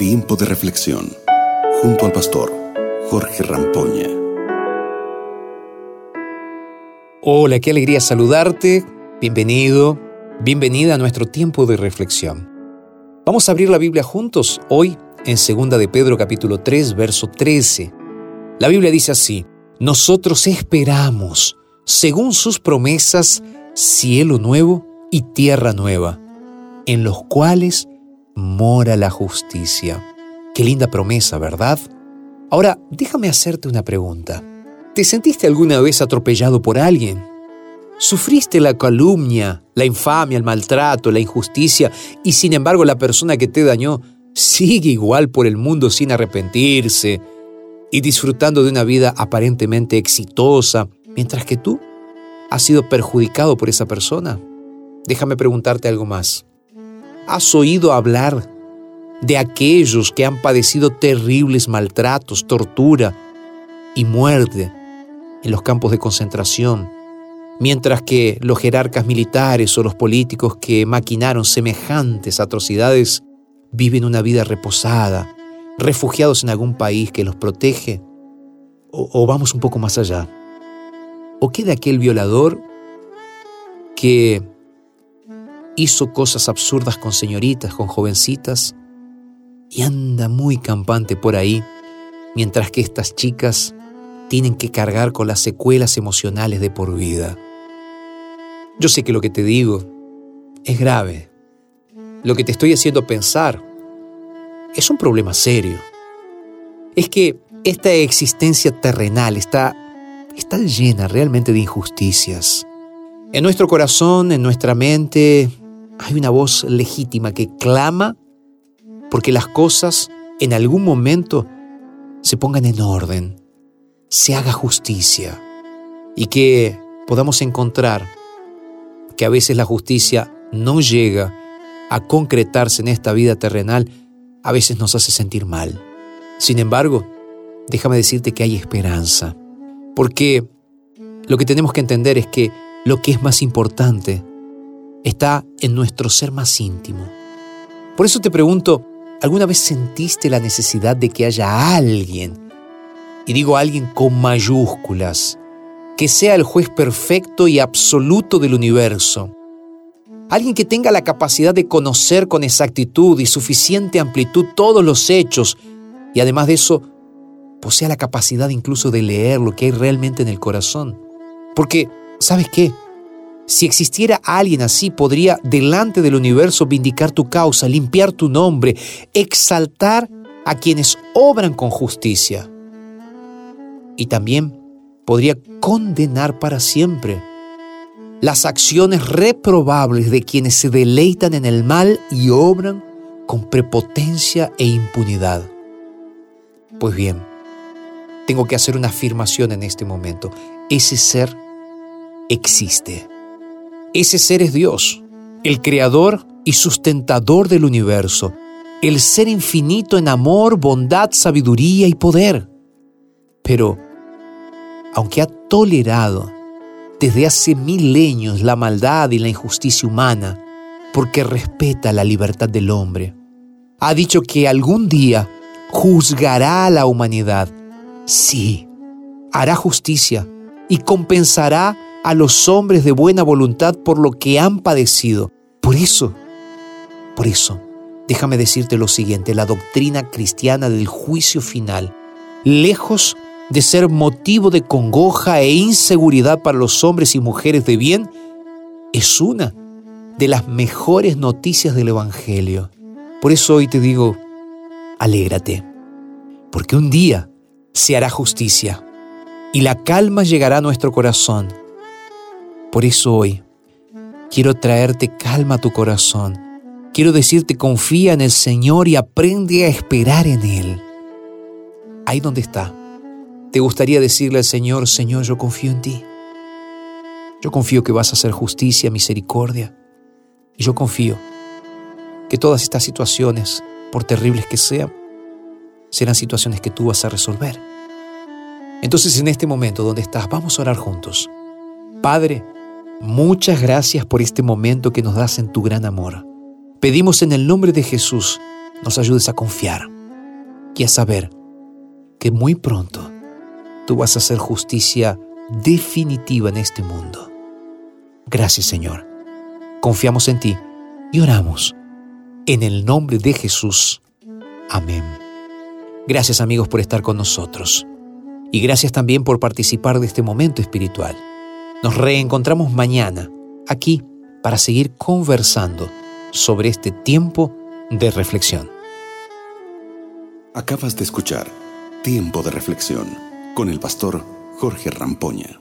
Tiempo de reflexión junto al pastor Jorge Rampoña. Hola, qué alegría saludarte. Bienvenido, bienvenida a nuestro tiempo de reflexión. Vamos a abrir la Biblia juntos hoy en 2 de Pedro capítulo 3, verso 13. La Biblia dice así: Nosotros esperamos, según sus promesas, cielo nuevo y tierra nueva, en los cuales mora la justicia. Qué linda promesa, ¿verdad? Ahora, déjame hacerte una pregunta. ¿Te sentiste alguna vez atropellado por alguien? ¿Sufriste la calumnia, la infamia, el maltrato, la injusticia y sin embargo la persona que te dañó sigue igual por el mundo sin arrepentirse y disfrutando de una vida aparentemente exitosa, mientras que tú has sido perjudicado por esa persona? Déjame preguntarte algo más. ¿Has oído hablar de aquellos que han padecido terribles maltratos, tortura y muerte en los campos de concentración, mientras que los jerarcas militares o los políticos que maquinaron semejantes atrocidades viven una vida reposada, refugiados en algún país que los protege? ¿O, vamos un poco más allá? ¿O queda aquel violador que hizo cosas absurdas con señoritas, con jovencitas, y anda muy campante por ahí, mientras que estas chicas tienen que cargar con las secuelas emocionales de por vida. Yo sé que lo que te digo es grave. Lo que te estoy haciendo pensar es un problema serio. Es que esta existencia terrenal está, está llena realmente de injusticias. En nuestro corazón, en nuestra mente, hay una voz legítima que clama porque las cosas en algún momento se pongan en orden, se haga justicia y que podamos encontrar que a veces la justicia no llega a concretarse en esta vida terrenal, a veces nos hace sentir mal. Sin embargo, déjame decirte que hay esperanza, porque lo que tenemos que entender es que lo que es más importante está en nuestro ser más íntimo. Por eso te pregunto, ¿alguna vez sentiste la necesidad de que haya alguien, y digo alguien con mayúsculas, que sea el juez perfecto y absoluto del universo? Alguien que tenga la capacidad de conocer con exactitud y suficiente amplitud todos los hechos y además de eso, posea la capacidad incluso de leer lo que hay realmente en el corazón. Porque, ¿sabes qué? Si existiera alguien así, podría delante del universo vindicar tu causa, limpiar tu nombre, exaltar a quienes obran con justicia. Y también podría condenar para siempre las acciones reprobables de quienes se deleitan en el mal y obran con prepotencia e impunidad. Pues bien, tengo que hacer una afirmación en este momento. Ese ser existe. Ese ser es Dios, el creador y sustentador del universo, el ser infinito en amor, bondad, sabiduría y poder. Pero, aunque ha tolerado desde hace milenios la maldad y la injusticia humana, porque respeta la libertad del hombre, ha dicho que algún día juzgará a la humanidad. Sí, hará justicia y compensará a los hombres de buena voluntad por lo que han padecido. Por eso, por eso, déjame decirte lo siguiente, la doctrina cristiana del juicio final, lejos de ser motivo de congoja e inseguridad para los hombres y mujeres de bien, es una de las mejores noticias del Evangelio. Por eso hoy te digo, alégrate, porque un día se hará justicia y la calma llegará a nuestro corazón por eso hoy quiero traerte calma a tu corazón. Quiero decirte confía en el Señor y aprende a esperar en Él. Ahí donde está. ¿Te gustaría decirle al Señor, Señor, yo confío en ti? Yo confío que vas a hacer justicia, misericordia. Y yo confío que todas estas situaciones, por terribles que sean, serán situaciones que tú vas a resolver. Entonces en este momento donde estás, vamos a orar juntos. Padre, Muchas gracias por este momento que nos das en tu gran amor. Pedimos en el nombre de Jesús, nos ayudes a confiar y a saber que muy pronto tú vas a hacer justicia definitiva en este mundo. Gracias Señor. Confiamos en ti y oramos. En el nombre de Jesús. Amén. Gracias amigos por estar con nosotros. Y gracias también por participar de este momento espiritual. Nos reencontramos mañana aquí para seguir conversando sobre este tiempo de reflexión. Acabas de escuchar Tiempo de Reflexión con el pastor Jorge Rampoña.